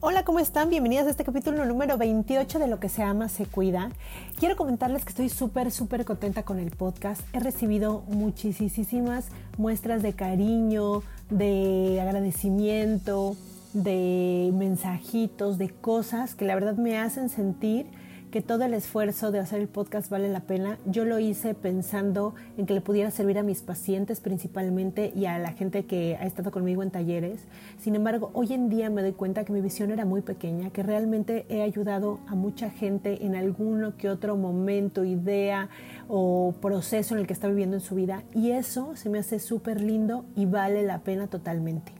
Hola, ¿cómo están? Bienvenidas a este capítulo número 28 de Lo que se ama, se cuida. Quiero comentarles que estoy súper, súper contenta con el podcast. He recibido muchísimas muestras de cariño, de agradecimiento, de mensajitos, de cosas que la verdad me hacen sentir que todo el esfuerzo de hacer el podcast vale la pena. Yo lo hice pensando en que le pudiera servir a mis pacientes principalmente y a la gente que ha estado conmigo en talleres. Sin embargo, hoy en día me doy cuenta que mi visión era muy pequeña, que realmente he ayudado a mucha gente en alguno que otro momento, idea o proceso en el que está viviendo en su vida y eso se me hace súper lindo y vale la pena totalmente.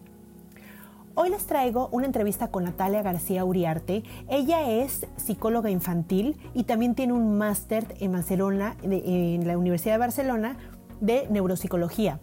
Hoy les traigo una entrevista con Natalia García Uriarte. Ella es psicóloga infantil y también tiene un máster en Barcelona, en la Universidad de Barcelona, de neuropsicología.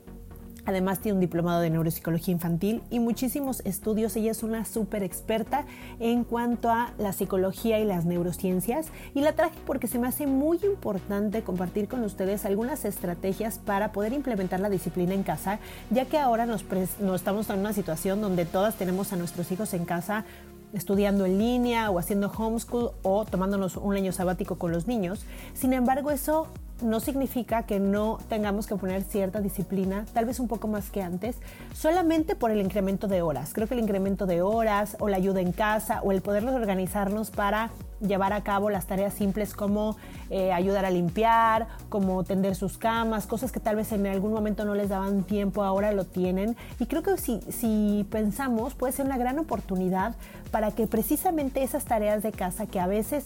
Además tiene un diplomado de neuropsicología infantil y muchísimos estudios. Ella es una súper experta en cuanto a la psicología y las neurociencias. Y la traje porque se me hace muy importante compartir con ustedes algunas estrategias para poder implementar la disciplina en casa, ya que ahora nos, nos estamos en una situación donde todas tenemos a nuestros hijos en casa estudiando en línea o haciendo homeschool o tomándonos un año sabático con los niños. Sin embargo, eso no significa que no tengamos que poner cierta disciplina, tal vez un poco más que antes, solamente por el incremento de horas. Creo que el incremento de horas o la ayuda en casa o el podernos organizarnos para llevar a cabo las tareas simples como eh, ayudar a limpiar, como tender sus camas, cosas que tal vez en algún momento no les daban tiempo, ahora lo tienen. Y creo que si, si pensamos puede ser una gran oportunidad para que precisamente esas tareas de casa que a veces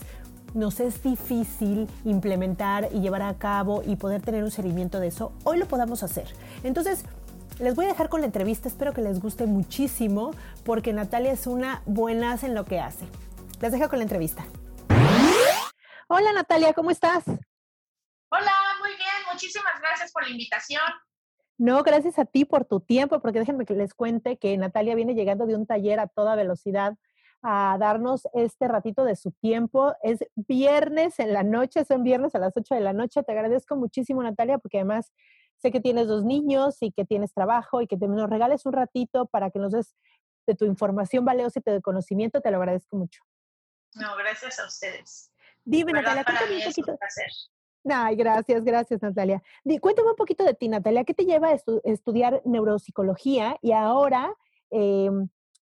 nos es difícil implementar y llevar a cabo y poder tener un seguimiento de eso, hoy lo podamos hacer. Entonces, les voy a dejar con la entrevista, espero que les guste muchísimo porque Natalia es una buena en lo que hace. Les dejo con la entrevista. Hola Natalia, ¿cómo estás? Hola, muy bien, muchísimas gracias por la invitación. No, gracias a ti por tu tiempo, porque déjenme que les cuente que Natalia viene llegando de un taller a toda velocidad a darnos este ratito de su tiempo. Es viernes en la noche, son viernes a las 8 de la noche. Te agradezco muchísimo, Natalia, porque además sé que tienes dos niños y que tienes trabajo y que te nos regales un ratito para que nos des de tu información valiosa y de conocimiento. Te lo agradezco mucho. No, gracias a ustedes. Dime, Natalia, cuéntame un poquito. Ay, gracias, gracias, Natalia. cuéntame un poquito de ti, Natalia. ¿Qué te lleva a estudiar neuropsicología y ahora eh,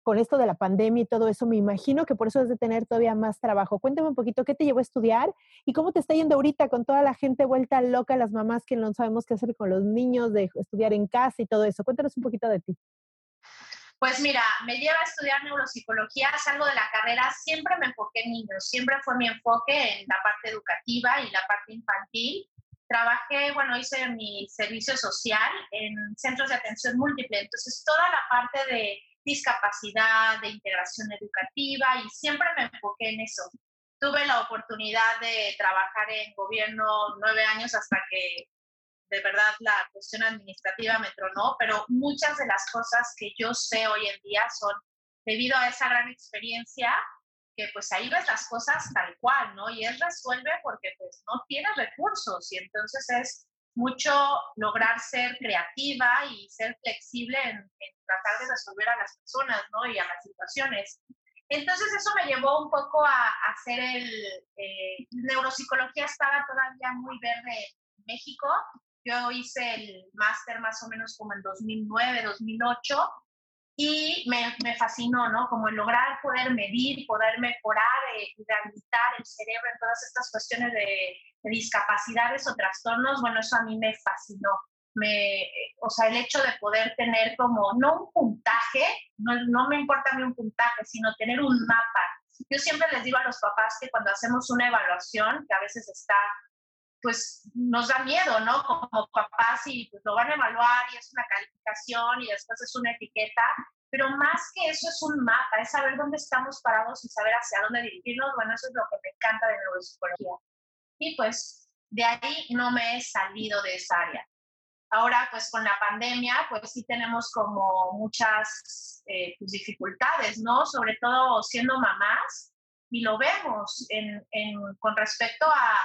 con esto de la pandemia y todo eso, me imagino que por eso es de tener todavía más trabajo. Cuéntame un poquito qué te llevó a estudiar y cómo te está yendo ahorita con toda la gente vuelta loca, las mamás que no sabemos qué hacer con los niños, de estudiar en casa y todo eso. Cuéntanos un poquito de ti. Pues mira, me lleva a estudiar neuropsicología, salgo de la carrera, siempre me enfoqué en niños, siempre fue mi enfoque en la parte educativa y la parte infantil. Trabajé, bueno, hice mi servicio social en centros de atención múltiple, entonces toda la parte de discapacidad, de integración educativa y siempre me enfoqué en eso. Tuve la oportunidad de trabajar en gobierno nueve años hasta que de verdad la cuestión administrativa me tronó, pero muchas de las cosas que yo sé hoy en día son debido a esa gran experiencia que pues ahí ves las cosas tal cual, ¿no? Y es resuelve porque pues no tienes recursos y entonces es mucho lograr ser creativa y ser flexible en, tratar de resolver a las personas, ¿no? Y a las situaciones. Entonces eso me llevó un poco a, hacer el... Eh, neuropsicología estaba todavía muy verde en México. Yo hice el máster más o menos como en 2009, 2008 y me, me, fascinó, ¿no? Como el lograr poder medir, poder mejorar eh, y rehabilitar el cerebro en todas estas cuestiones de, discapacidades o trastornos, bueno, eso a mí me fascinó. Me, o sea, el hecho de poder tener como, no un puntaje, no, no me importa a mí un puntaje, sino tener un mapa. Yo siempre les digo a los papás que cuando hacemos una evaluación, que a veces está pues nos da miedo, ¿no? Como papás y pues lo van a evaluar y es una calificación y después es una etiqueta, pero más que eso es un mapa, es saber dónde estamos parados y saber hacia dónde dirigirnos, bueno, eso es lo que me encanta de neuropsicología. Y pues de ahí no me he salido de esa área. Ahora, pues con la pandemia, pues sí tenemos como muchas eh, pues, dificultades, ¿no? Sobre todo siendo mamás, y lo vemos en, en, con respecto a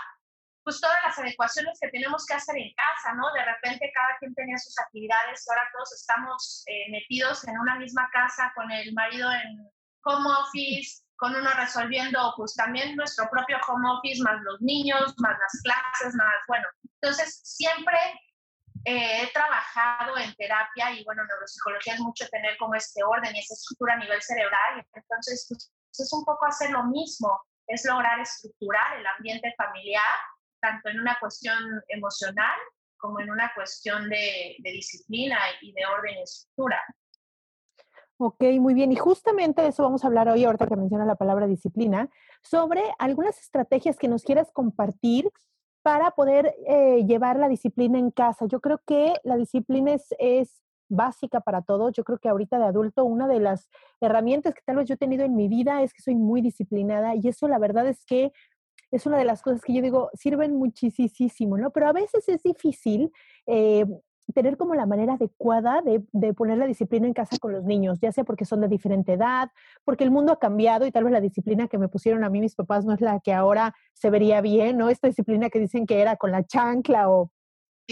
pues todas las adecuaciones que tenemos que hacer en casa, ¿no? De repente cada quien tenía sus actividades, ahora todos estamos eh, metidos en una misma casa con el marido en home office, con uno resolviendo pues también nuestro propio home office, más los niños, más las clases, más, bueno, entonces siempre eh, he trabajado en terapia y bueno, neuropsicología es mucho tener como este orden y esa estructura a nivel cerebral, entonces pues, es un poco hacer lo mismo, es lograr estructurar el ambiente familiar tanto en una cuestión emocional como en una cuestión de, disciplina y de orden y estructura. Ok, muy bien. Y justamente de eso vamos a hablar hoy, ahorita que menciona la palabra disciplina, sobre algunas estrategias que nos quieras compartir para poder eh, llevar la disciplina en casa. Yo creo que la disciplina es, básica para todos. Yo creo que ahorita de adulto una de las herramientas que tal vez yo he tenido en mi vida es que soy muy disciplinada y eso la verdad es que es una de las cosas que yo digo, sirven muchísimo, ¿no? Pero a veces es difícil eh, tener como la manera adecuada de, de, poner la disciplina en casa con los niños, ya sea porque son de diferente edad, porque el mundo ha cambiado y tal vez la disciplina que me pusieron a mí mis papás no es la que ahora se vería bien, ¿no? Esta disciplina que dicen que era con la chancla o,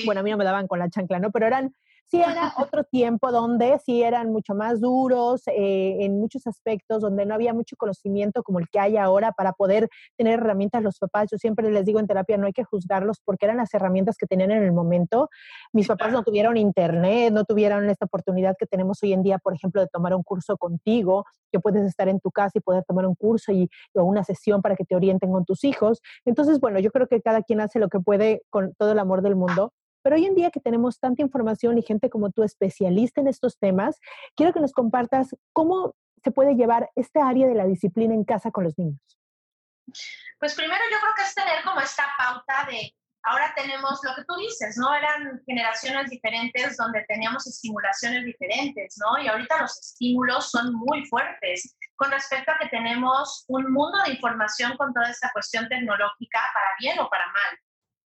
bueno, a mí no me daban con la chancla, ¿no? Pero eran sí era otro tiempo donde sí eran mucho más duros eh, en muchos aspectos, donde no había mucho conocimiento como el que hay ahora para poder tener herramientas los papás. Yo siempre les digo en terapia, no hay que juzgarlos porque eran las herramientas que tenían en el momento. Mis papás no tuvieron internet, no tuvieron esta oportunidad que tenemos hoy en día, por ejemplo, de tomar un curso contigo, que puedes estar en tu casa y poder tomar un curso y, o una sesión para que te orienten con tus hijos. Entonces, bueno, yo creo que cada quien hace lo que puede con todo el amor del mundo pero hoy en día que tenemos tanta información y gente como tú especialista en estos temas, quiero que nos compartas cómo se puede llevar esta área de la disciplina en casa con los niños. Pues primero yo creo que es tener como esta pauta de, ahora tenemos lo que tú dices, ¿no? Eran generaciones diferentes donde teníamos estimulaciones diferentes, ¿no? Y ahorita los estímulos son muy fuertes con respecto a que tenemos un mundo de información con toda esta cuestión tecnológica, para bien o para mal.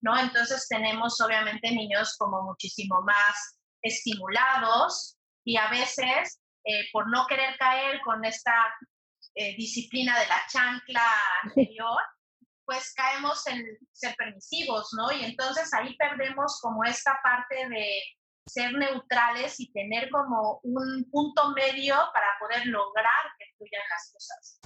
¿No? Entonces tenemos obviamente niños como muchísimo más estimulados y a veces eh, por no querer caer con esta eh, disciplina de la chancla anterior, pues caemos en ser permisivos, ¿no? Y entonces ahí perdemos como esta parte de ser neutrales y tener como un punto medio para poder lograr que fluyan las cosas.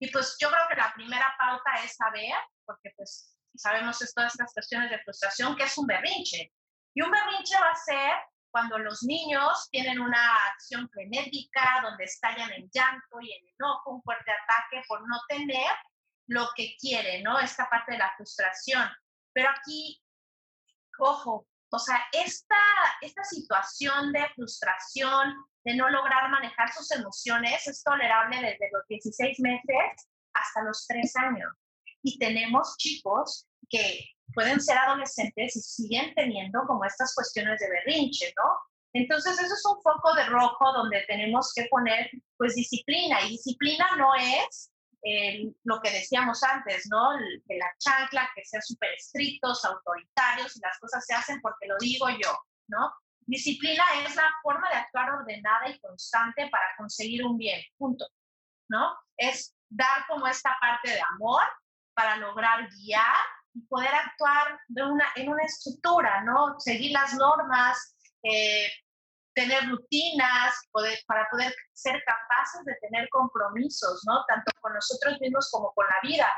Y pues yo creo que la primera pauta es saber, porque pues sabemos todas estas cuestiones de frustración, que es un berrinche. Y un berrinche va a ser cuando los niños tienen una acción frenética, donde estallan en llanto y en enojo, un fuerte ataque por no tener lo que quieren, ¿no? Esta parte de la frustración. Pero aquí, ojo, o sea, esta, esta situación de frustración, de no lograr manejar sus emociones, es tolerable desde los 16 meses hasta los 3 años y tenemos chicos que pueden ser adolescentes y siguen teniendo como estas cuestiones de berrinche, ¿no? Entonces, eso es un foco de rojo donde tenemos que poner, pues, disciplina. Y disciplina no es eh, lo que decíamos antes, ¿no? Que la chancla, que sean súper estrictos, autoritarios, y las cosas se hacen porque lo digo yo, ¿no? Disciplina es la forma de actuar ordenada y constante para conseguir un bien, punto, ¿no? Es dar como esta parte de amor para lograr guiar y poder actuar de una, en una estructura, ¿no? Seguir las normas, eh, tener rutinas, poder, para poder ser capaces de tener compromisos, ¿no? Tanto con nosotros mismos como con la vida.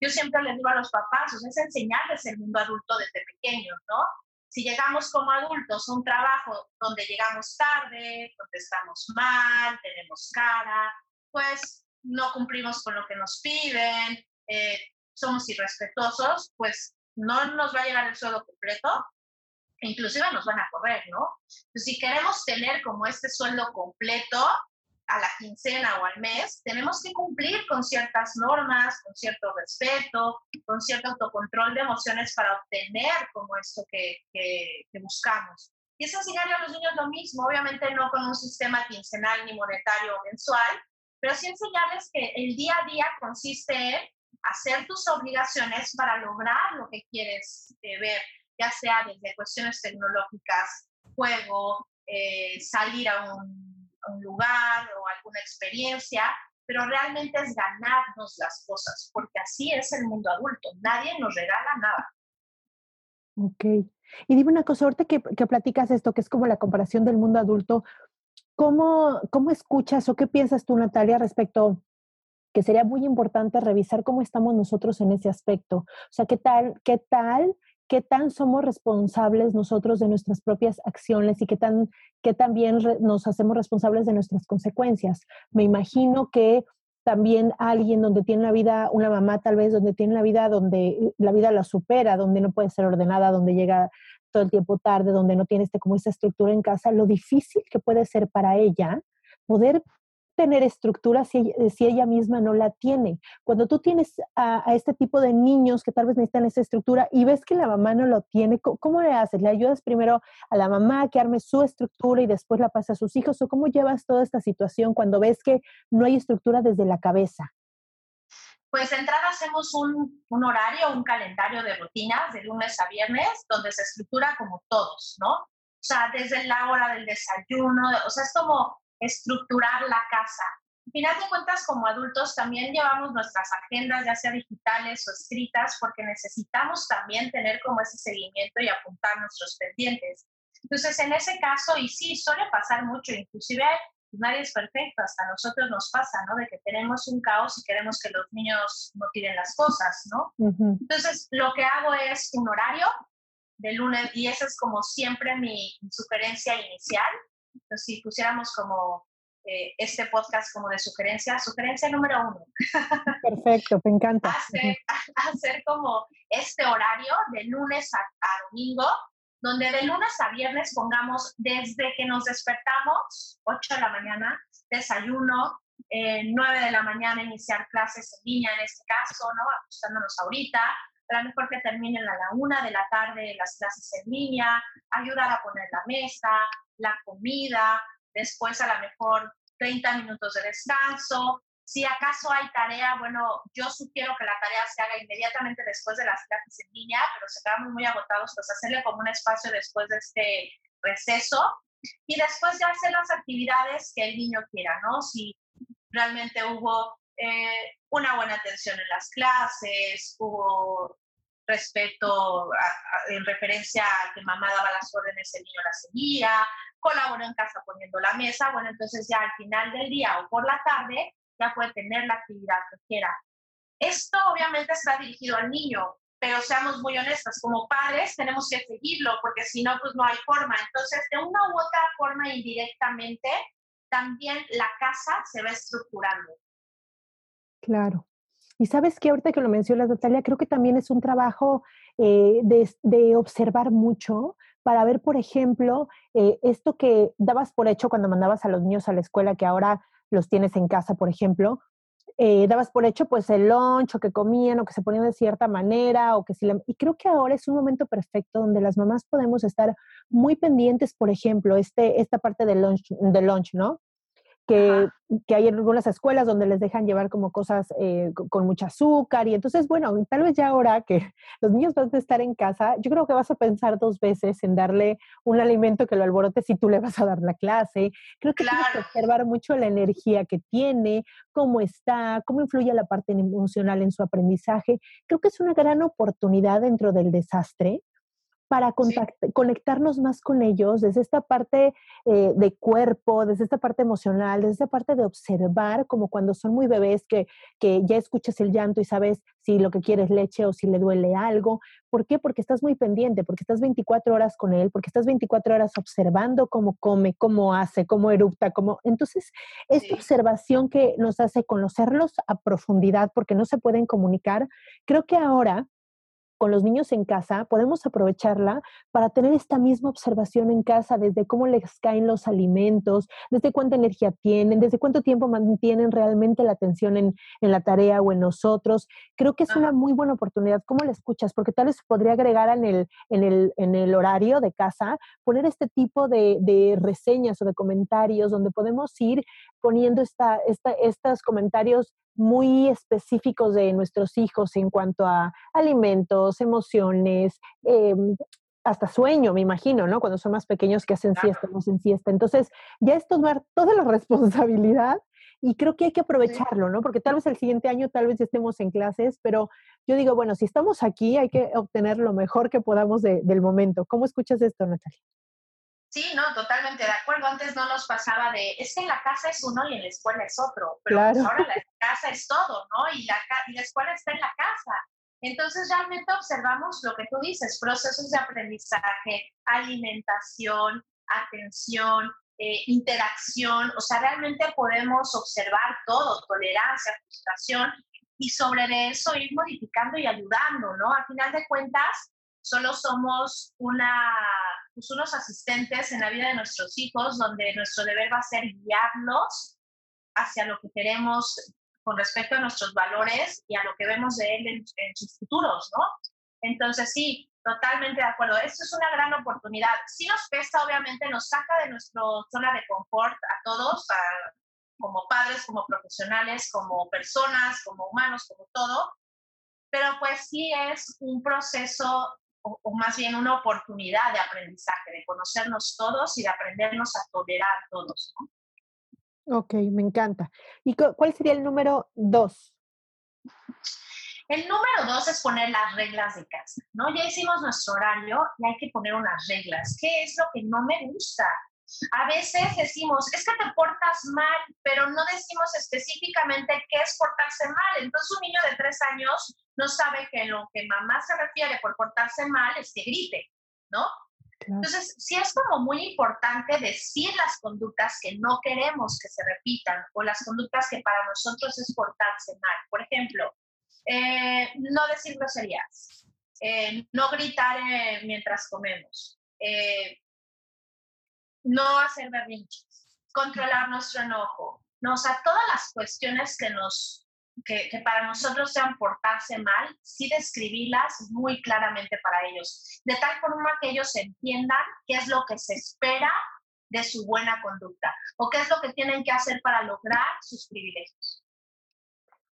Yo siempre les digo a los papás, o sea, es enseñarles el mundo adulto desde pequeños, ¿no? Si llegamos como adultos a un trabajo donde llegamos tarde, contestamos mal, tenemos cara, pues no cumplimos con lo que nos piden, eh, somos irrespetuosos, pues no nos va a llegar el sueldo completo, inclusive nos van a correr, ¿no? Entonces, si queremos tener como este sueldo completo a la quincena o al mes, tenemos que cumplir con ciertas normas, con cierto respeto, con cierto autocontrol de emociones para obtener como esto que, que, que buscamos. Y es enseñarle a los niños lo mismo, obviamente no con un sistema quincenal ni monetario o mensual, pero sí enseñarles que el día a día consiste en hacer tus obligaciones para lograr lo que quieres eh, ver, ya sea desde cuestiones tecnológicas, juego, eh, salir a un, lugar o alguna experiencia, pero realmente es ganarnos las cosas, porque así es el mundo adulto, nadie nos regala nada. Ok. Y dime una cosa, ahorita que, que, platicas esto, que es como la comparación del mundo adulto, ¿cómo, ¿cómo escuchas o qué piensas tú, Natalia, respecto que sería muy importante revisar cómo estamos nosotros en ese aspecto? O sea, ¿qué tal, qué tal qué tan somos responsables nosotros de nuestras propias acciones y qué tan, qué también nos hacemos responsables de nuestras consecuencias. Me imagino que también alguien donde tiene la vida, una mamá tal vez donde tiene la vida donde la vida la supera, donde no puede ser ordenada, donde llega todo el tiempo tarde, donde no tiene este, como esa estructura en casa, lo difícil que puede ser para ella poder tener estructura si, si, ella misma no la tiene. Cuando tú tienes a, a, este tipo de niños que tal vez necesitan esa estructura y ves que la mamá no lo tiene, ¿cómo, cómo le haces? ¿Le ayudas primero a la mamá a que arme su estructura y después la pasa a sus hijos? ¿O cómo llevas toda esta situación cuando ves que no hay estructura desde la cabeza? Pues de entrada hacemos un, un, horario, un calendario de rutinas de lunes a viernes, donde se estructura como todos, ¿no? O sea, desde la hora del desayuno, o sea, es como estructurar la casa. Al final de cuentas, como adultos, también llevamos nuestras agendas, ya sea digitales o escritas, porque necesitamos también tener como ese seguimiento y apuntar nuestros pendientes. Entonces, en ese caso, y sí, suele pasar mucho, inclusive pues, nadie es perfecto, hasta a nosotros nos pasa, ¿no? De que tenemos un caos y queremos que los niños no tiren las cosas, ¿no? Uh -huh. Entonces, lo que hago es un horario de lunes, y esa es como siempre mi, sugerencia inicial, si pusiéramos como eh, este podcast como de sugerencia, sugerencia número uno. Perfecto, me encanta. hacer, hacer, como este horario de lunes a, a, domingo, donde de lunes a viernes pongamos desde que nos despertamos, 8 de la mañana, desayuno, eh, 9 de la mañana iniciar clases en línea en este caso, ¿no? Ajustándonos ahorita, a lo mejor que terminen a la una de la tarde las clases en línea, ayudar a poner la mesa, la comida, después a lo mejor 30 minutos de descanso. Si acaso hay tarea, bueno, yo sugiero que la tarea se haga inmediatamente después de las clases en línea, pero se quedamos muy agotados, pues hacerle como un espacio después de este receso y después ya hacer las actividades que el niño quiera, ¿no? Si realmente hubo eh, una buena atención en las clases, hubo respeto en referencia a que mamá daba las órdenes, el niño las seguía, colaboró en casa poniendo la mesa, bueno, entonces ya al final del día o por la tarde ya puede tener la actividad que quiera. Esto obviamente está dirigido al niño, pero seamos muy honestas, como padres tenemos que seguirlo, porque si no, pues no hay forma. Entonces, de una u otra forma, indirectamente, también la casa se va estructurando. Claro. Y sabes que ahorita que lo mencionas, Natalia, creo que también es un trabajo eh, de, de, observar mucho para ver, por ejemplo, eh, esto que dabas por hecho cuando mandabas a los niños a la escuela, que ahora los tienes en casa, por ejemplo, eh, dabas por hecho pues el lunch o que comían o que se ponían de cierta manera o que si la... y creo que ahora es un momento perfecto donde las mamás podemos estar muy pendientes por ejemplo este esta parte del lunch del lunch no que, que, hay en algunas escuelas donde les dejan llevar como cosas eh, con, mucho azúcar y entonces, bueno, tal vez ya ahora que los niños van a estar en casa, yo creo que vas a pensar dos veces en darle un alimento que lo alborote si tú le vas a dar la clase. Creo que tienes que observar mucho la energía que tiene, cómo está, cómo influye la parte emocional en su aprendizaje. Creo que es una gran oportunidad dentro del desastre para conectarnos más con ellos desde esta parte eh, de cuerpo, desde esta parte emocional, desde esta parte de observar, como cuando son muy bebés que, que ya escuchas el llanto y sabes si lo que quiere es leche o si le duele algo. ¿Por qué? Porque estás muy pendiente, porque estás 24 horas con él, porque estás 24 horas observando cómo come, cómo hace, cómo erupta, cómo... Entonces, esta observación que nos hace conocerlos a profundidad, porque no se pueden comunicar, creo que ahora con los niños en casa, podemos aprovecharla para tener esta misma observación en casa, desde cómo les caen los alimentos, desde cuánta energía tienen, desde cuánto tiempo mantienen realmente la atención en, la tarea o en nosotros. Creo que es una muy buena oportunidad. ¿Cómo la escuchas? Porque tal vez podría agregar en el, en el, en el horario de casa, poner este tipo de, de reseñas o de comentarios donde podemos ir poniendo esta, esta, estos comentarios muy específicos de nuestros hijos en cuanto a alimentos, emociones, em, hasta sueño, me imagino, ¿no? Cuando son más pequeños que hacen siesta, no hacen siesta. Entonces, ya es tomar toda la responsabilidad y creo que hay que aprovecharlo, ¿no? Porque tal vez el siguiente año, tal vez estemos en clases, pero yo digo, bueno, si estamos aquí, hay que obtener lo mejor que podamos del momento. ¿Cómo escuchas esto, Natalia? Sí, no, totalmente de acuerdo. Antes no nos pasaba de, es que en la casa es uno y en la escuela es otro, pero pues ahora la casa es todo, ¿no? Y la, y la escuela está en la casa. Entonces realmente observamos lo que tú dices, procesos de aprendizaje, alimentación, atención, eh, interacción, o sea, realmente podemos observar todo, tolerancia, frustración, y sobre eso ir modificando y ayudando, ¿no? A final de cuentas, solo somos una pues, unos asistentes en la vida de nuestros hijos, donde nuestro deber va a ser guiarlos hacia lo que queremos con respecto a nuestros valores y a lo que vemos de él en, sus futuros, ¿no? Entonces, sí, totalmente de acuerdo. Esto es una gran oportunidad. Sí nos pesa, obviamente, nos saca de nuestra zona de confort a todos, como padres, como profesionales, como personas, como humanos, como todo. Pero pues sí es un proceso o, más bien una oportunidad de aprendizaje, de conocernos todos y de aprendernos a tolerar todos. Ok, me encanta. ¿Y cuál sería el número dos? El número dos es poner las reglas de casa, ¿no? Ya hicimos nuestro horario y hay que poner unas reglas. ¿Qué es lo que no me gusta? A veces decimos, es que te portas mal, pero no decimos específicamente qué es portarse mal. Entonces un niño de tres años no sabe que lo que mamá se refiere por portarse mal es que grite, ¿no? Entonces, sí es como muy importante decir las conductas que no queremos que se repitan o las conductas que para nosotros es portarse mal. Por ejemplo, eh, no decir groserías, eh, no gritar eh, mientras comemos, no hacer berrinches, controlar nuestro enojo, no, o sea, todas las cuestiones que nos que, para nosotros sean portarse mal, sí describirlas muy claramente para ellos, de tal forma que ellos entiendan qué es lo que se espera de su buena conducta o qué es lo que tienen que hacer para lograr sus privilegios.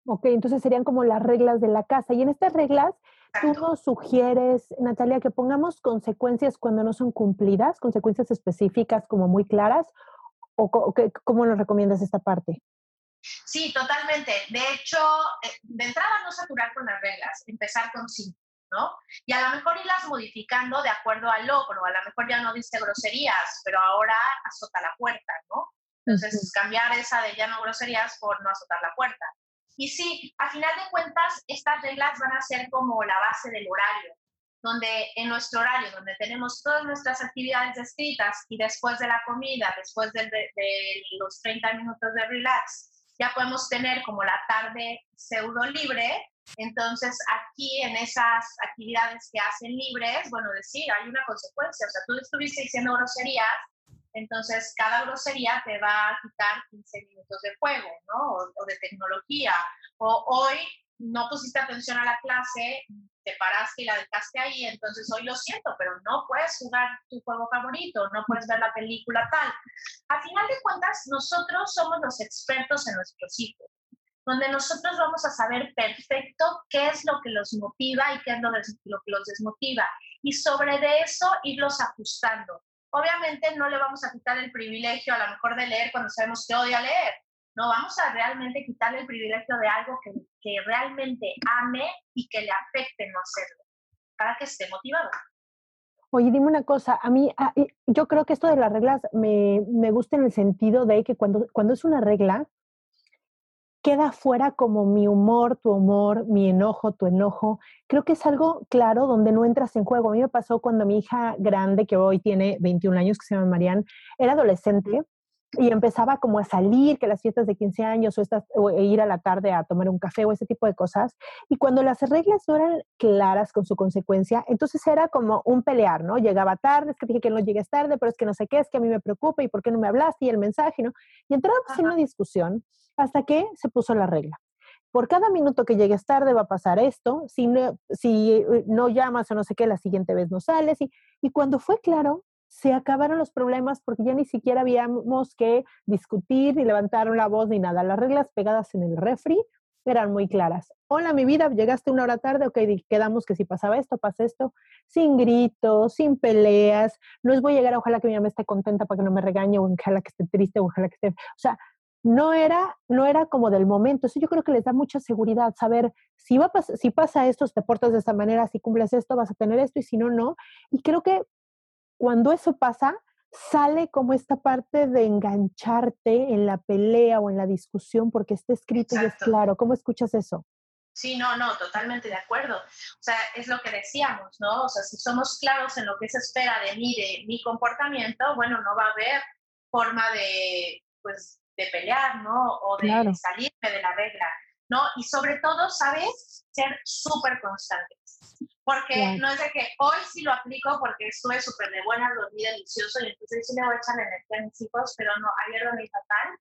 Ok, entonces serían como las reglas de la casa. Y en estas reglas, tú nos sugieres, Natalia, que pongamos consecuencias cuando no son cumplidas, consecuencias específicas como muy claras, o, cómo nos recomiendas esta parte? Sí, totalmente. De hecho, eh, de entrada no saturar con las reglas, empezar con cinco, ¿no? Y a lo mejor irlas modificando de acuerdo al logro. A lo mejor ya no dice groserías, pero ahora azota la puerta, ¿no? Entonces, cambiar esa de ya no groserías por no azotar la puerta. Y sí, a final de cuentas, estas reglas van a ser como la base del horario, donde en nuestro horario, donde tenemos todas nuestras actividades descritas y después de la comida, después de, de los 30 minutos de relax, ya podemos tener como la tarde pseudo libre. Entonces, aquí en esas actividades que hacen libres, bueno, decir, hay una consecuencia. O sea, tú estuviste diciendo groserías, entonces cada grosería te va a quitar 15 minutos de juego, ¿no? O, de tecnología. O hoy no pusiste atención a la clase, te paraste y la dejaste ahí, entonces hoy lo siento, pero no puedes jugar tu juego favorito, no puedes ver la película tal. A final de cuentas, nosotros somos los expertos en nuestros hijos, donde nosotros vamos a saber perfecto qué es lo que los motiva y qué es lo, lo que los desmotiva, y sobre de eso irlos ajustando. Obviamente no le vamos a quitar el privilegio a lo mejor de leer cuando sabemos que odia leer, no, vamos a realmente quitarle el privilegio de algo que, que realmente ame y que le afecte no hacerlo, para que esté motivado. Oye, dime una cosa, a mí, yo creo que esto de las reglas me, me gusta en el sentido de que cuando, cuando es una regla, queda fuera como mi humor, tu humor, mi enojo, tu enojo. Creo que es algo claro donde no entras en juego. A mí me pasó cuando mi hija grande, que hoy tiene 21 años, que se llama Marianne, era adolescente y empezaba como a salir, que las fiestas de 15 años o, estas, o e ir a la tarde a tomar un café o ese tipo de cosas. Y cuando las reglas no eran claras con su consecuencia, entonces era como un pelear, ¿no? Llegaba tarde, es que dije que no llegues tarde, pero es que no sé qué, es que a mí me preocupa y por qué no me hablaste y el mensaje, ¿no? Y entramos en una discusión hasta que se puso la regla. Por cada minuto que llegues tarde va a pasar esto, si no, si eh, no llamas o no sé qué, la siguiente vez no sales. Y, y cuando fue claro, se acabaron los problemas porque ya ni siquiera habíamos que discutir ni levantaron la voz ni nada. Las reglas pegadas en el refri eran muy claras. Hola, mi vida, llegaste una hora tarde, ok, quedamos que si pasaba esto, pasa esto, sin gritos, sin peleas, no les voy a llegar, ojalá que mi mamá esté contenta para que no me regañe, o ojalá que esté triste, o ojalá que esté, o sea, no era, no era como del momento. Eso yo creo que les da mucha seguridad saber si, va si pasa esto, te portas de esta manera, si cumples esto, vas a tener esto y si no, no. Y creo que cuando eso pasa, sale como esta parte de engancharte en la pelea o en la discusión porque está escrito y es claro. ¿Cómo escuchas eso? Sí, no, no, totalmente de acuerdo. O sea, es lo que decíamos, ¿no? O sea, si somos claros en lo que se espera de mí, de mi comportamiento, bueno, no va a haber forma de, pues, de pelear, ¿no? O de salirme de la regla, ¿no? Y sobre todo, ¿sabes? Ser súper constantes. Porque no es de que hoy sí lo aplico porque estuve súper de buena, dormí delicioso y entonces sí le voy a echar energía a mis hijos, pero no, ayer dormí fatal.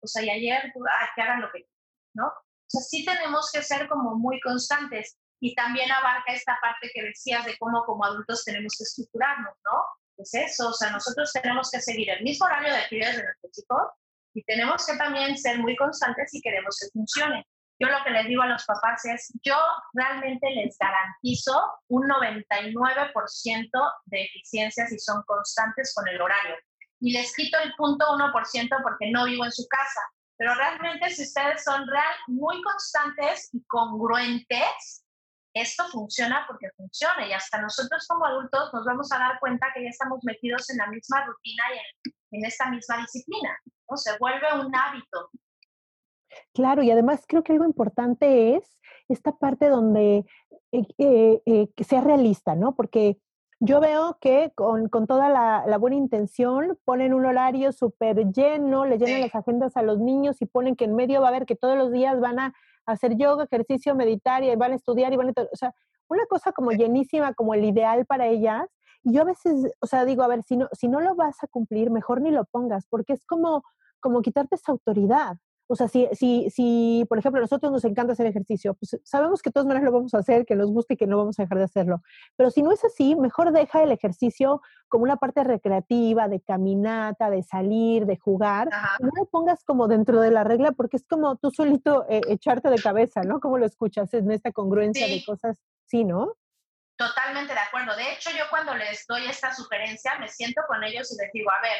O sea, y ayer, ah, que hagan lo que ¿no? O sea, sí tenemos que ser como muy constantes y también abarca esta parte que decías de cómo como adultos tenemos que estructurarnos, ¿no? Pues eso, o sea, nosotros tenemos que seguir el mismo horario de actividades de nuestros chicos y tenemos que también ser muy constantes si queremos que funcione. Yo lo que les digo a los papás es, yo realmente les garantizo un 99% de eficiencia si son constantes con el horario. Y les quito el punto 1% porque no vivo en su casa. Pero realmente si ustedes son real, muy constantes y congruentes, esto funciona porque funciona y hasta nosotros como adultos nos vamos a dar cuenta que ya estamos metidos en la misma rutina y en, esta misma disciplina. ¿no? Se vuelve un hábito Claro, y además creo que algo importante es esta parte donde eh, eh, eh, sea realista, ¿no? Porque yo veo que con, toda la, buena intención ponen un horario súper lleno, le llenan las agendas a los niños y ponen que en medio va a haber que todos los días van a hacer yoga, ejercicio, meditar y van a estudiar y van a... O sea, una cosa como llenísima, como el ideal para ellas. Y yo a veces, o sea, digo, a ver, si no, si no lo vas a cumplir, mejor ni lo pongas, porque es como, como quitarte esa autoridad. O sea, si, si, si, por ejemplo, a nosotros nos encanta hacer ejercicio, pues sabemos que de todas maneras lo vamos a hacer, que nos guste y que no vamos a dejar de hacerlo. Pero si no es así, mejor deja el ejercicio como una parte recreativa, de caminata, de salir, de jugar. No lo pongas como dentro de la regla porque es como tú solito eh, echarte de cabeza, ¿no? Como lo escuchas en esta congruencia de cosas, sí, ¿no? Totalmente de acuerdo. De hecho, yo cuando les doy esta sugerencia, me siento con ellos y les digo, a ver,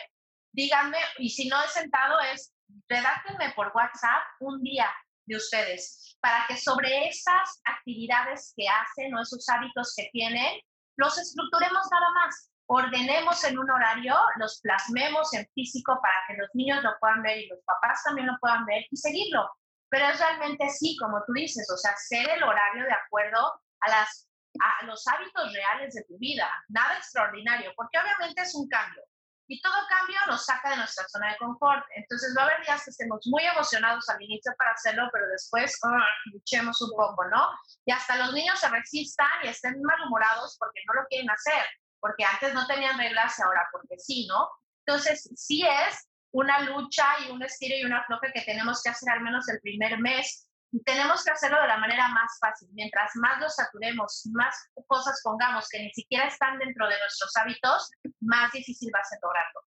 díganme, y si no he sentado es redáctenme por WhatsApp un día de ustedes para que sobre esas actividades que hacen o esos hábitos que tienen, los estructuremos nada más. Ordenemos en un horario, los plasmemos en físico para que los niños lo puedan ver y los papás también lo puedan ver y seguirlo. Pero es realmente sí, como tú dices, o sea, hacer el horario de acuerdo a, las, a los hábitos reales de tu vida. Nada extraordinario, porque obviamente es un cambio. Y todo cambio nos saca de nuestra zona de confort. Entonces va a haber días que estemos muy emocionados al inicio para hacerlo, pero después ah, luchemos un poco, ¿no? Y hasta los niños se resistan y estén malhumorados porque no lo quieren hacer, porque antes no tenían reglas y ahora porque sí, ¿no? Entonces sí es una lucha y un estilo y una floja que tenemos que hacer al menos el primer mes Tenemos que hacerlo de la manera más fácil. Mientras más saturemos, más cosas pongamos que ni siquiera están dentro de nuestros hábitos, más difícil va a ser lograrlo.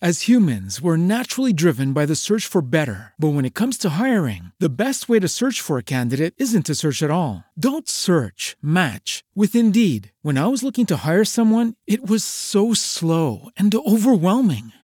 As humans, we're naturally driven by the search for better. But when it comes to hiring, the best way to search for a candidate isn't to search at all. Don't search, match with Indeed. When I was looking to hire someone, it was so slow and overwhelming.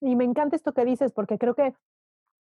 Y me encanta esto que dices, porque creo que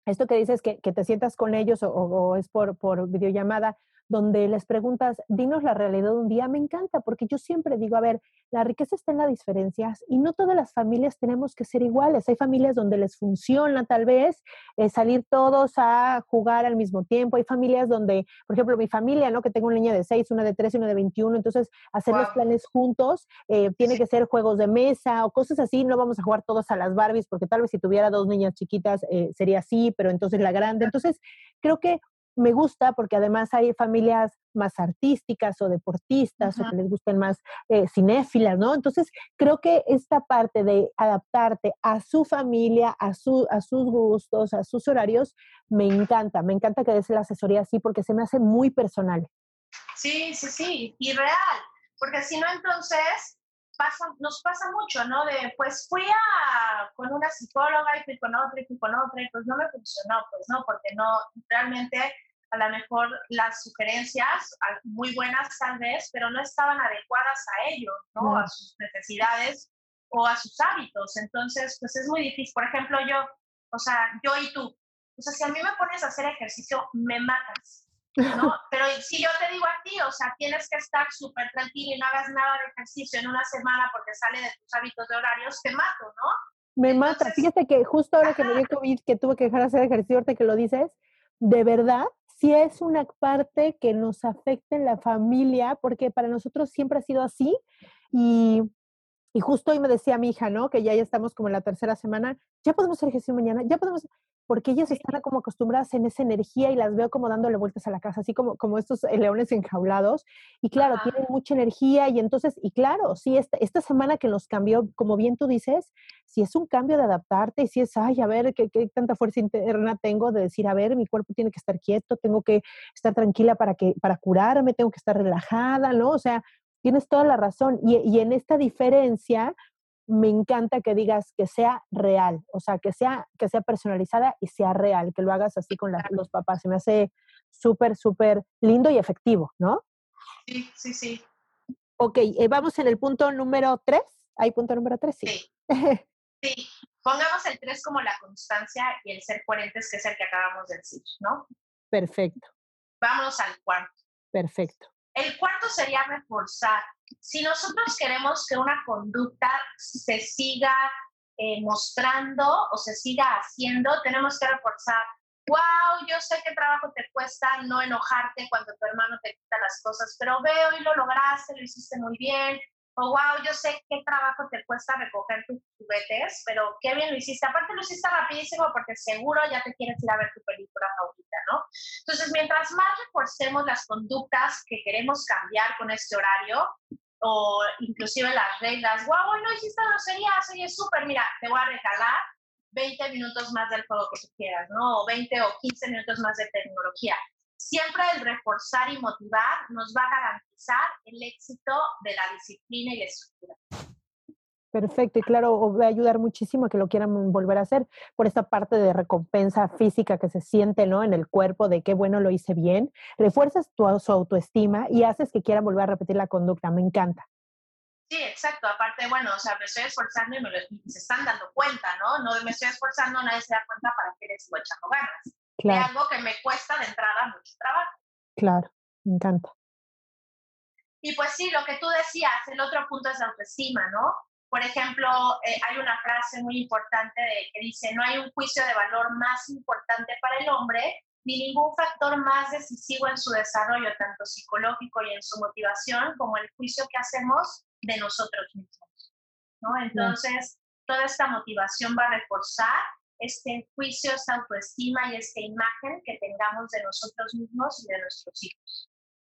esto que dices que, que te sientas con ellos o, o es por, por videollamada, donde les preguntas, dinos la realidad de un día, me encanta, porque yo siempre digo, a ver, la riqueza está en las diferencias y no todas las familias tenemos que ser iguales. Hay familias donde les funciona tal vez eh, salir todos a jugar al mismo tiempo. Hay familias donde, por ejemplo, mi familia, ¿no? Que tengo una niña de 6, una de 3 y una de 21, entonces hacer los planes juntos eh, tiene que ser juegos de mesa o cosas así. No vamos a jugar todos a las Barbies, porque tal vez si tuviera dos niñas chiquitas eh, sería así, pero entonces la grande. Entonces, creo que me gusta porque además hay familias más artísticas o deportistas o que les gusten más eh, cinéfilas, ¿no? Entonces, creo que esta parte de adaptarte a su familia, a, su, a sus gustos, a sus horarios, me encanta. Me encanta que des la asesoría así porque se me hace muy personal. Sí, sí, sí, y real, porque si no, entonces pasa, nos pasa mucho, ¿no? De, pues fui a, con una psicóloga y fui con otra y fui con otra y pues no me funcionó, pues no, porque no, realmente a lo mejor las sugerencias, muy buenas tal vez, pero no estaban adecuadas a ellos, ¿no? A sus necesidades o a sus hábitos. Entonces, pues es muy difícil. Por ejemplo, yo, o sea, yo y tú, o sea, si a mí me pones a hacer ejercicio, me matas. ¿No? Pero si yo te digo a ti, o sea, tienes que estar súper tranquilo y no hagas nada de ejercicio en una semana porque sale de tus hábitos de horarios, te mato, ¿no? Me mata. Fíjate que justo ahora que me dio COVID, que tuve que dejar de hacer ejercicio, ahorita que lo dices, de verdad, sí es una parte que nos afecta en la familia, porque para nosotros siempre ha sido así. Y, y justo hoy me decía mi hija, ¿no? Que ya, ya estamos como en la tercera semana, ya podemos hacer ejercicio mañana, ya podemos, porque ellas están como acostumbradas en esa energía y las veo como dándole vueltas a la casa, así como, como estos leones enjaulados. Y claro, tienen mucha energía y entonces, y claro, sí, esta, esta semana que nos cambió, como bien tú dices, si es un cambio de adaptarte y si es, ay, a ver, ¿qué, qué tanta fuerza interna tengo de decir, a ver, mi cuerpo tiene que estar quieto, tengo que estar tranquila para, que, para curarme, tengo que estar relajada, ¿no? O sea, tienes toda la razón. Y, y en esta diferencia, me encanta que digas que sea real, o sea, que sea, que sea personalizada y sea real, que lo hagas así con los papás. Se me hace súper, súper lindo y efectivo, ¿no? Sí, sí, sí. Ok, eh, vamos en el punto número tres. ¿Hay punto número tres? Sí. Sí. Pongamos el tres como la constancia y el ser coherentes, que es el que acabamos de decir, ¿no? Perfecto. Vamos al cuarto. Perfecto. El cuarto sería reforzar. Si nosotros queremos que una conducta se siga eh, mostrando o se siga haciendo, tenemos que reforzar. Wow, yo sé qué trabajo te cuesta no enojarte cuando tu hermano te quita las cosas, pero veo y lo lograste, lo hiciste muy bien, o wow, yo sé qué trabajo te cuesta recoger tus juguetes, pero qué bien lo hiciste. Aparte lo hiciste rapidísimo porque seguro ya te quieres ir a ver tu película favorita, ¿no? Entonces, mientras más reforcemos las conductas que queremos cambiar con este horario, o inclusive las reglas, wow, hoy no hiciste groserías, oye, súper, mira, te voy a regalar 20 minutos más del juego que tú quieras, ¿no? O 20 o 15 minutos más de tecnología siempre el reforzar y motivar nos va a garantizar el éxito de la disciplina y la estructura. Perfecto, y claro, va a ayudar muchísimo a que lo quieran volver a hacer por esta parte de recompensa física que se siente ¿no? en el cuerpo de qué bueno lo hice bien. Refuerzas tu su autoestima y haces que quieran volver a repetir la conducta. Me encanta. Sí, exacto. Aparte, bueno, o sea, me estoy esforzando y, me se están dando cuenta, ¿no? No me estoy esforzando, nadie se da cuenta para que les estoy echando ganas. Claro. De algo que me cuesta de entrada mucho trabajo. Claro, me encanta. Y pues sí, lo que tú decías, el otro punto es la autoestima, ¿no? Por ejemplo, eh, hay una frase muy importante que dice, no hay un juicio de valor más importante para el hombre ni ningún factor más decisivo en su desarrollo, tanto psicológico y en su motivación, como el juicio que hacemos de nosotros mismos. ¿no? Entonces, toda esta motivación va a reforzar este juicio, esta autoestima y esta imagen que tengamos de nosotros mismos y de nuestros hijos.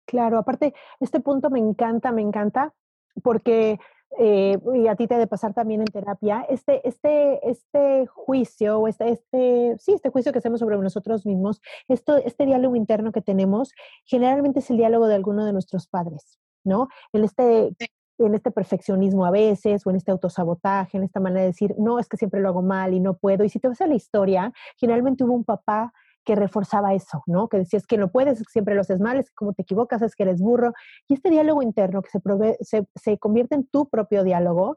Claro, aparte, este punto me encanta, me encanta, porque eh, y a ti te debe pasar también en terapia, este, este, este juicio, o este, este, sí, este juicio que hacemos sobre nosotros mismos, esto, este diálogo interno que tenemos, generalmente es el diálogo de alguno de nuestros padres, ¿no? En este, en este perfeccionismo a veces, o en este autosabotaje, en esta manera de decir, no, es que siempre lo hago mal y no puedo. Y si te vas a la historia, generalmente hubo un papá que reforzaba eso, ¿no? Que decías que no puedes, que siempre lo haces mal, es que como te equivocas, es que eres burro. Y este diálogo interno que se, se, convierte en tu propio diálogo,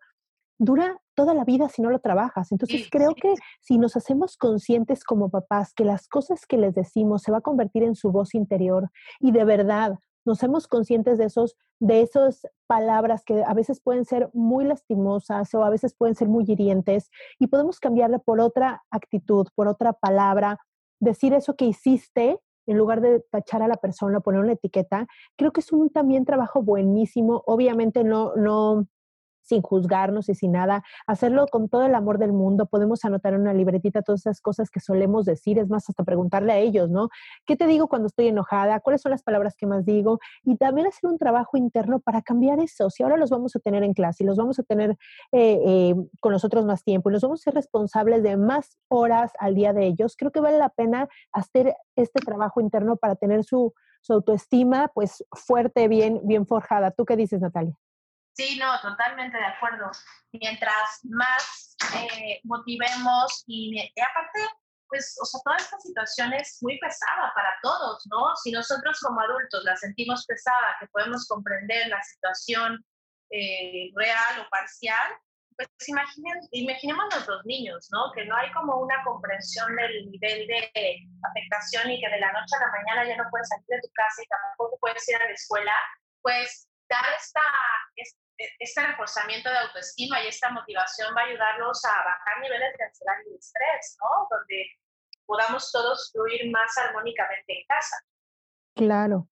dura toda la vida si no lo trabajas. Entonces creo que si nos hacemos conscientes como papás que las cosas que les decimos se va a convertir en su voz interior y de verdad nos hacemos conscientes de esos de esas palabras que a veces pueden ser muy lastimosas o a veces pueden ser muy hirientes y podemos cambiarle por otra actitud, por otra palabra, decir eso que hiciste en lugar de tachar a la persona, poner una etiqueta, creo que es un también trabajo buenísimo. Obviamente no, no, sin juzgarnos y sin nada, hacerlo con todo el amor del mundo. Podemos anotar en una libretita todas esas cosas que solemos decir, es más, hasta preguntarle a ellos, ¿no? ¿Qué te digo cuando estoy enojada? ¿Cuáles son las palabras que más digo? Y también hacer un trabajo interno para cambiar eso. Si ahora los vamos a tener en clase y los vamos a tener eh, eh, con nosotros más tiempo y los vamos a ser responsables de más horas al día de ellos, creo que vale la pena hacer este trabajo interno para tener su, su autoestima pues fuerte, bien, bien forjada. ¿Tú qué dices, Natalia? Sí, no, totalmente de acuerdo. Mientras más eh, motivemos y, aparte, pues, o sea, toda esta situación es muy pesada para todos, ¿no? Si nosotros como adultos la sentimos pesada, que podemos comprender la situación eh, real o parcial, pues imaginen, imaginemos nuestros niños, ¿no? Que no hay como una comprensión del nivel de afectación y que de la noche a la mañana ya no puedes salir de tu casa y tampoco puedes ir a la escuela, pues dar esta, este reforzamiento de autoestima y esta motivación va a ayudarlos a bajar niveles de ansiedad y estrés, ¿no? Donde podamos todos fluir más armónicamente en casa. Claro.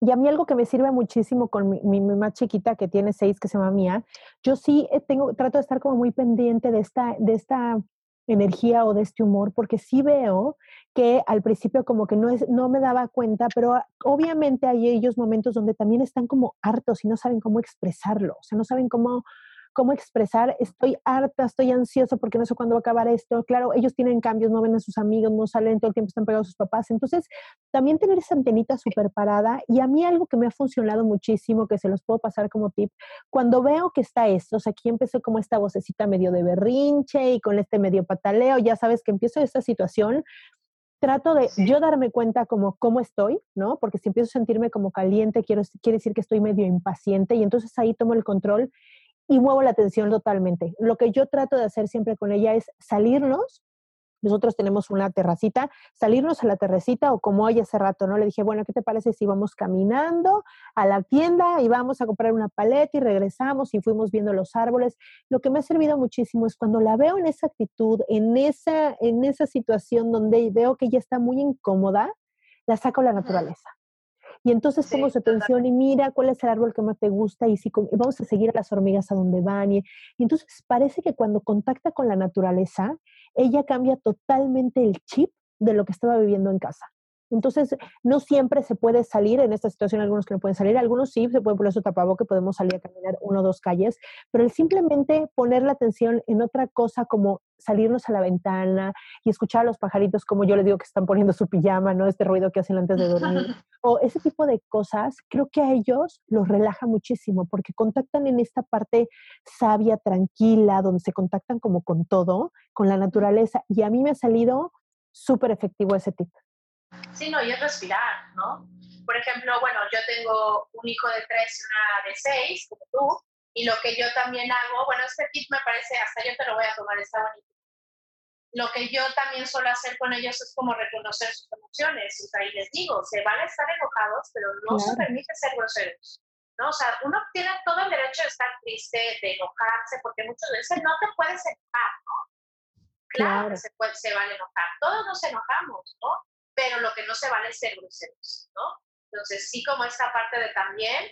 Y a mí algo que me sirve muchísimo con mi, mi, más chiquita que tiene seis, que se llama Mía, yo sí eh, tengo, trato de estar como muy pendiente de esta, de esta energía o de este humor, porque sí veo que al principio como que no, es, no me daba cuenta, pero obviamente hay ellos momentos donde también están como hartos y no saben cómo expresarlo, o sea, no saben cómo cómo expresar, estoy harta, estoy ansiosa porque no sé cuándo va a acabar esto. Claro, ellos tienen cambios, no ven a sus amigos, no salen todo el tiempo, están pegados a sus papás. Entonces, también tener esa antenita súper parada. Y a mí algo que me ha funcionado muchísimo, que se los puedo pasar como tip, cuando veo que está esto, o sea, aquí empezó como esta vocecita medio de berrinche y con este medio pataleo, ya sabes que empiezo esta situación, trato de yo darme cuenta como cómo estoy, ¿no? Porque si empiezo a sentirme como caliente, quiero, quiere decir que estoy medio impaciente y entonces ahí tomo el control y muevo la atención totalmente. Lo que yo trato de hacer siempre con ella es salirnos. Nosotros tenemos una terracita, salirnos a la terracita o como hoy hace rato, ¿no? Le dije, bueno, ¿qué te parece si vamos caminando a la tienda y vamos a comprar una paleta y regresamos y fuimos viendo los árboles? Lo que me ha servido muchísimo es cuando la veo en esa actitud, en esa, en esa situación donde veo que ella está muy incómoda, la saco a la naturaleza. Y entonces pongo su atención y mira cuál es el árbol que más te gusta y si vamos a seguir a las hormigas a donde van. Y, entonces parece que cuando contacta con la naturaleza, ella cambia totalmente el chip de lo que estaba viviendo en casa. Entonces, no siempre se puede salir en esta situación, algunos que no pueden salir, algunos sí, se pueden poner su tapaboca, podemos salir a caminar uno o dos calles, pero el simplemente poner la atención en otra cosa como salirnos a la ventana y escuchar a los pajaritos como yo les digo que están poniendo su pijama, ¿no? Este ruido que hacen antes de dormir. o ese tipo de cosas, creo que a ellos los relaja muchísimo porque contactan en esta parte sabia, tranquila, donde se contactan como con todo, con la naturaleza. Y a mí me ha salido súper efectivo ese tipo. Sí, no, y es respirar, ¿no? Por ejemplo, bueno, yo tengo un hijo de tres y una de seis, como tú, y lo que yo también hago, bueno, este tip me parece, hasta yo te lo voy a tomar, está bonito. Lo que yo también suelo hacer con ellos es como reconocer sus emociones. O sea, y les digo, se van a estar enojados, pero no se permite ser groseros. ¿no? O sea, uno tiene todo el derecho de estar triste, de enojarse, porque muchas veces no te puedes enojar, ¿no? Claro, que se, puede, se vale enojar. Todos nos enojamos, ¿no? Pero lo que no se vale es ser groseros, ¿no? Entonces, sí como esta parte de también,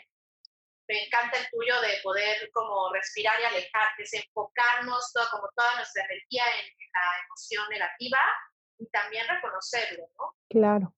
me encanta el tuyo de poder como respirar y alejarte, es enfocarnos todo, como toda nuestra energía en, en la emoción negativa y también reconocerlo, ¿no? Claro.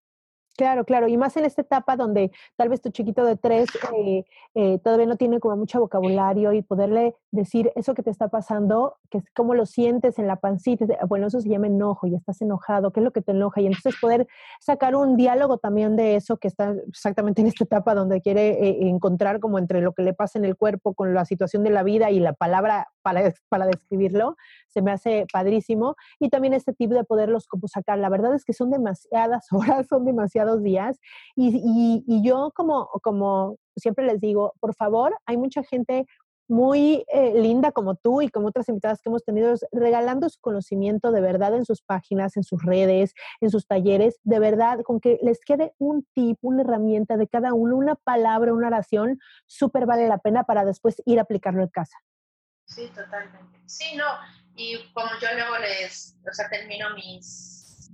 Claro, claro, y más en esta etapa donde tal vez tu chiquito de tres eh, eh, todavía no tiene como mucho vocabulario y poderle decir eso que te está pasando, que es cómo lo sientes en la pancita, bueno, eso se llama enojo y estás enojado, ¿qué es lo que te enoja? Y entonces poder sacar un diálogo también de eso que está exactamente en esta etapa donde quiere eh, encontrar como entre lo que le pasa en el cuerpo con la situación de la vida y la palabra para, para describirlo, se me hace padrísimo. Y también este tipo de poderlos como sacar, la verdad es que son demasiadas horas, son demasiadas días. Y, y, yo como, como siempre les digo, por favor, hay mucha gente muy eh, linda como tú y como otras invitadas que hemos tenido, regalando su conocimiento de verdad en sus páginas, en sus redes, en sus talleres, de verdad, con que les quede un tip, una herramienta de cada uno, una palabra, una oración, súper vale la pena para después ir a aplicarlo en casa. Sí, totalmente. Sí, no, y como yo luego les, o sea, termino mis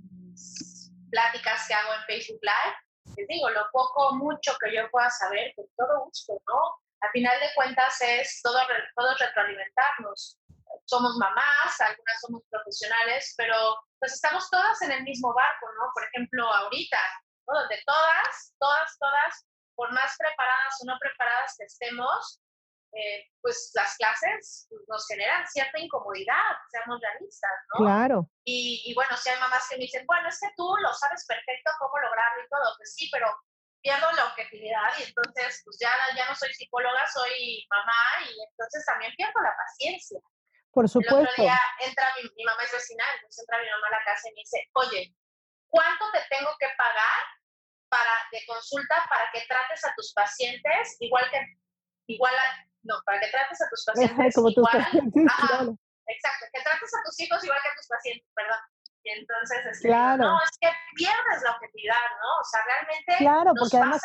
pláticas que hago en Facebook Live, les digo, lo poco mucho que yo pueda saber, con todo gusto, ¿no? Al final de cuentas es todo, todo retroalimentarnos. Somos mamás, algunas somos profesionales, pero pues estamos todas en el mismo barco, ¿no? Por ejemplo, ahorita, ¿no? Donde todas, todas, todas, por más preparadas o no preparadas que estemos, eh, pues las clases nos generan cierta incomodidad, seamos realistas, ¿no? Claro. Y, bueno, si hay mamás que me dicen, bueno, es que tú lo sabes perfecto cómo lograrlo y todo, pues sí, pero pierdo la objetividad y entonces pues ya, ya no soy psicóloga, soy mamá y entonces también pierdo la paciencia. Por supuesto. El otro día entra mi, mi mamá es vecina, entonces entra mi mamá a la casa y me dice, oye, ¿cuánto te tengo que pagar para de consulta para que trates a tus pacientes igual que igual a, no, para que trates a tus pacientes Como igual. Exacto, que trates a tus hijos igual que a tus pacientes, perdón. Y entonces, este, claro. no, es que pierdes la objetividad, ¿no? O sea, realmente. Claro, porque además,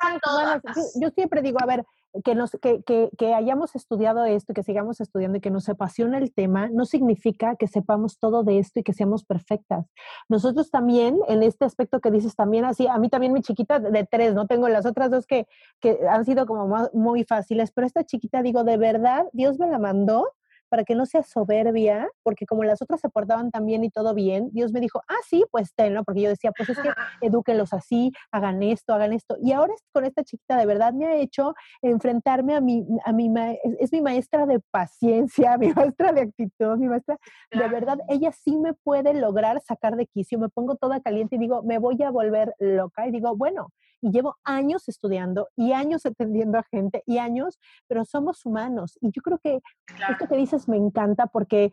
yo, yo siempre digo, a ver, que, nos, que, que, que, hayamos estudiado esto, que sigamos estudiando y que nos apasiona el tema, no significa que sepamos todo de esto y que seamos perfectas. Nosotros también, en este aspecto que dices también, así, a mí también mi chiquita de tres, no tengo las otras dos que, que han sido como muy fáciles, pero esta chiquita, digo, de verdad, Dios me la mandó para que no sea soberbia, porque como las otras se portaban tan bien y todo bien, Dios me dijo, ah, sí, pues tenlo, porque yo decía, pues es que edúquenlos así, hagan esto, hagan esto. Y ahora con esta chiquita de verdad me ha hecho enfrentarme a mi, a mi es, mi maestra de paciencia, mi maestra de actitud, mi maestra, de verdad, ella sí me puede lograr sacar de quicio, me pongo toda caliente y digo, me voy a volver loca y digo, bueno, y llevo años estudiando y años atendiendo a gente y años, pero somos humanos. Y yo creo que esto que dices me encanta porque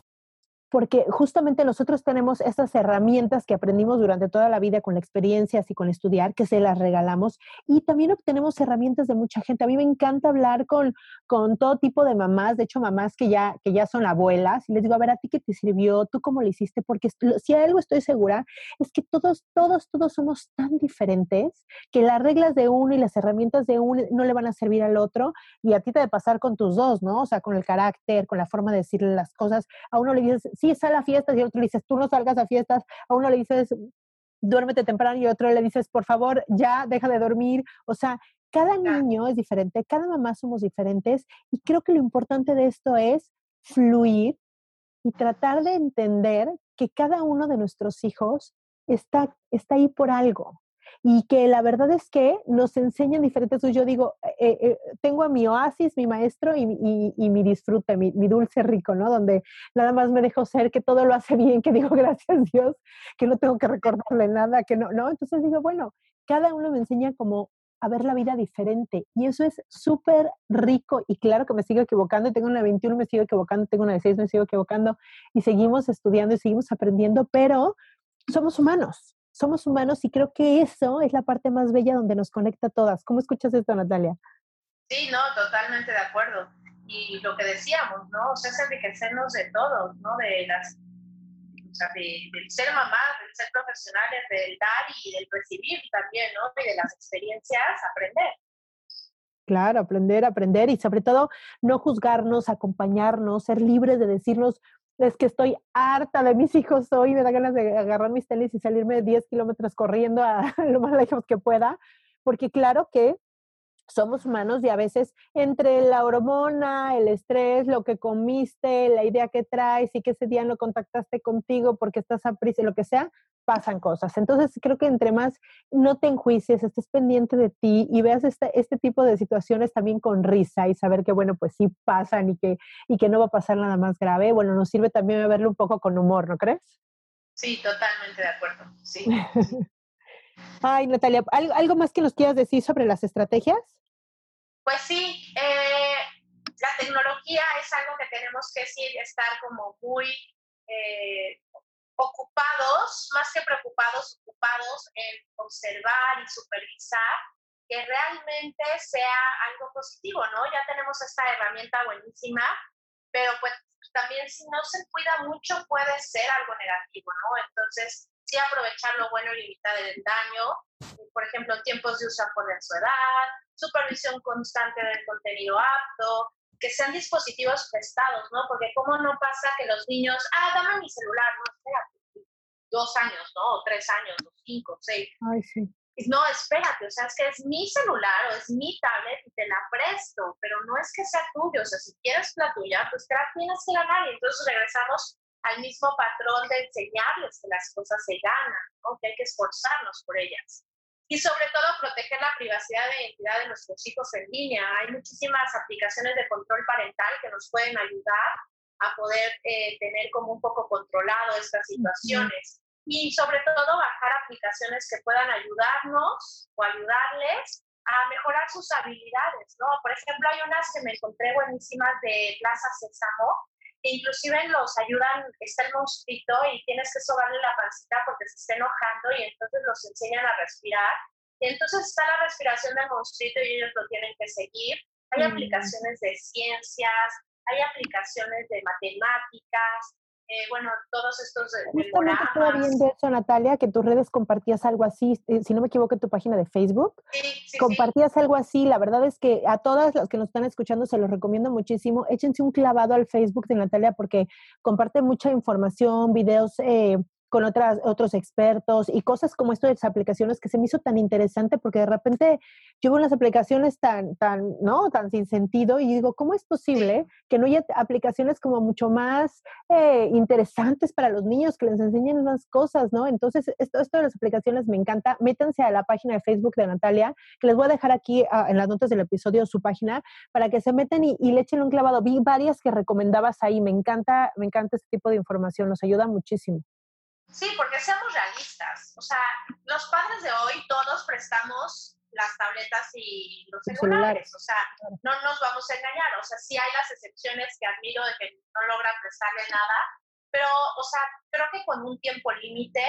Porque justamente nosotros tenemos estas herramientas que aprendimos durante toda la vida con la experiencia y con estudiar, que se las regalamos, y también obtenemos herramientas de mucha gente. A mí me encanta hablar con, con todo tipo de mamás, de hecho mamás que ya, que ya son abuelas, y les digo, a ver, ¿a ti qué te sirvió? ¿Tú cómo lo hiciste? Porque si algo estoy segura, es que todos, todos, todos somos tan diferentes que las reglas de uno y las herramientas de uno no le van a servir al otro, y a ti te debe pasar con tus dos, ¿no? O sea, con el carácter, con la forma de decirle las cosas. A uno le dices, sí, sal a fiestas y otro le dices, tú no salgas a fiestas, a uno le dices, duérmete temprano y a otro le dices, por favor, ya deja de dormir. O sea, cada niño es diferente, cada mamá somos diferentes y creo que lo importante de esto es fluir y tratar de entender que cada uno de nuestros hijos está, está ahí por algo y que la verdad es que nos enseñan diferentes. Yo digo, eh, eh, tengo a mi oasis, mi maestro y, mi disfrute, mi, dulce rico, ¿no? Donde nada más me dejo ser, que todo lo hace bien, que digo gracias Dios, que no tengo que recordarle nada, que no, ¿no? Entonces digo, bueno, cada uno me enseña como a ver la vida diferente. Y eso es súper rico. Y claro que me sigo equivocando. Tengo una de 21, me sigo equivocando. Tengo una de 6, me sigo equivocando. Y seguimos estudiando y seguimos aprendiendo, pero somos humanos somos humanos y creo que eso es la parte más bella donde nos conecta a todas. ¿Cómo escuchas esto, Natalia? Sí, no, totalmente de acuerdo. Y lo que decíamos, ¿no? O sea, es enriquecernos de todos, ¿no? De las, o sea, de, del ser mamá, del ser profesionales, del dar y del recibir también, ¿no? Y de las experiencias, aprender. Claro, aprender, aprender y sobre todo no juzgarnos, acompañarnos, ser libres de decirnos, es que estoy harta de mis hijos hoy, me da ganas de agarrar mis tenis y salirme 10 kilómetros corriendo a lo más lejos que pueda, porque claro que somos humanos y a veces entre la hormona, el estrés, lo que comiste, la idea que traes y que ese día no contactaste contigo porque estás a prisa, lo que sea, pasan cosas. Entonces, creo que entre más no te enjuicies, estés pendiente de ti y veas este, este tipo de situaciones también con risa y saber que, bueno, pues sí pasan y que, y que no va a pasar nada más grave, bueno, nos sirve también verlo un poco con humor, ¿no crees? Sí, totalmente de acuerdo, sí. Ay, Natalia, ¿algo, más que nos quieras decir sobre las estrategias? Pues sí, eh, la tecnología es algo que tenemos que sí estar como muy eh, ocupados, más que preocupados, ocupados en observar y supervisar que realmente sea algo positivo, ¿no? Ya tenemos esta herramienta buenísima, pero pues también si no se cuida mucho puede ser algo negativo, ¿no? Entonces, sí aprovechar lo bueno y limitar el daño, por ejemplo, tiempos de uso por su edad, supervisión constante del contenido apto, que sean dispositivos prestados, ¿no? Porque cómo no pasa que los niños, ah, dame mi celular, no, espérate, dos años, ¿no? O tres años, o cinco, seis. Ay, sí. No, espérate, o sea, es que es mi celular o es mi tablet y te la presto, pero no es que sea tuyo, o sea, si quieres la tuya, pues te la tienes que ganar y entonces regresamos al mismo patrón de enseñarles que las cosas se ganan, ¿no? que hay que esforzarnos por ellas y sobre todo proteger la privacidad e identidad de nuestros hijos en línea. Hay muchísimas aplicaciones de control parental que nos pueden ayudar a poder eh, tener como un poco controlado estas situaciones. Y sobre todo bajar aplicaciones que puedan ayudarnos o ayudarles a mejorar sus habilidades, ¿no? Por ejemplo, hay unas que me encontré buenísimas de Plaza Sésamo, inclusive los ayudan, está el monstruito y tienes que sobarle la pancita porque se está enojando y entonces los enseñan a respirar. Y entonces está la respiración del monstruito y ellos lo tienen que seguir. Hay mm. aplicaciones de ciencias, hay aplicaciones de matemáticas, eh, bueno, todos estos Justamente estaba viendo eso, Natalia, que tus redes compartías algo así, eh, si no me equivoco, en tu página de Facebook. Sí, sí, compartías algo así. La verdad es que a todas las que nos están escuchando se los recomiendo muchísimo. Échense un clavado al Facebook de Natalia porque comparte mucha información, videos eh, con otras, otros expertos y cosas como esto de las aplicaciones que se me hizo tan interesante porque de repente yo veo unas aplicaciones tan, tan, ¿no? Tan sin sentido y digo, ¿cómo es posible que no haya aplicaciones como mucho más eh, interesantes para los niños que les enseñen más cosas, ¿no? Entonces, esto, esto de las aplicaciones me encanta. Métanse a la página de Facebook de Natalia, que les voy a dejar aquí ah, en las notas del episodio su página para que se metan y, y le echen un clavado. Vi varias que recomendabas ahí. Me encanta, me encanta este tipo de información. Nos ayuda muchísimo. Sí, porque seamos realistas. O sea, los padres de hoy todos prestamos las tabletas y los celulares. O sea, no nos vamos a engañar. O sea, sí hay las excepciones que admiro de que no logran prestarle nada, pero, o sea, creo que con un tiempo límite,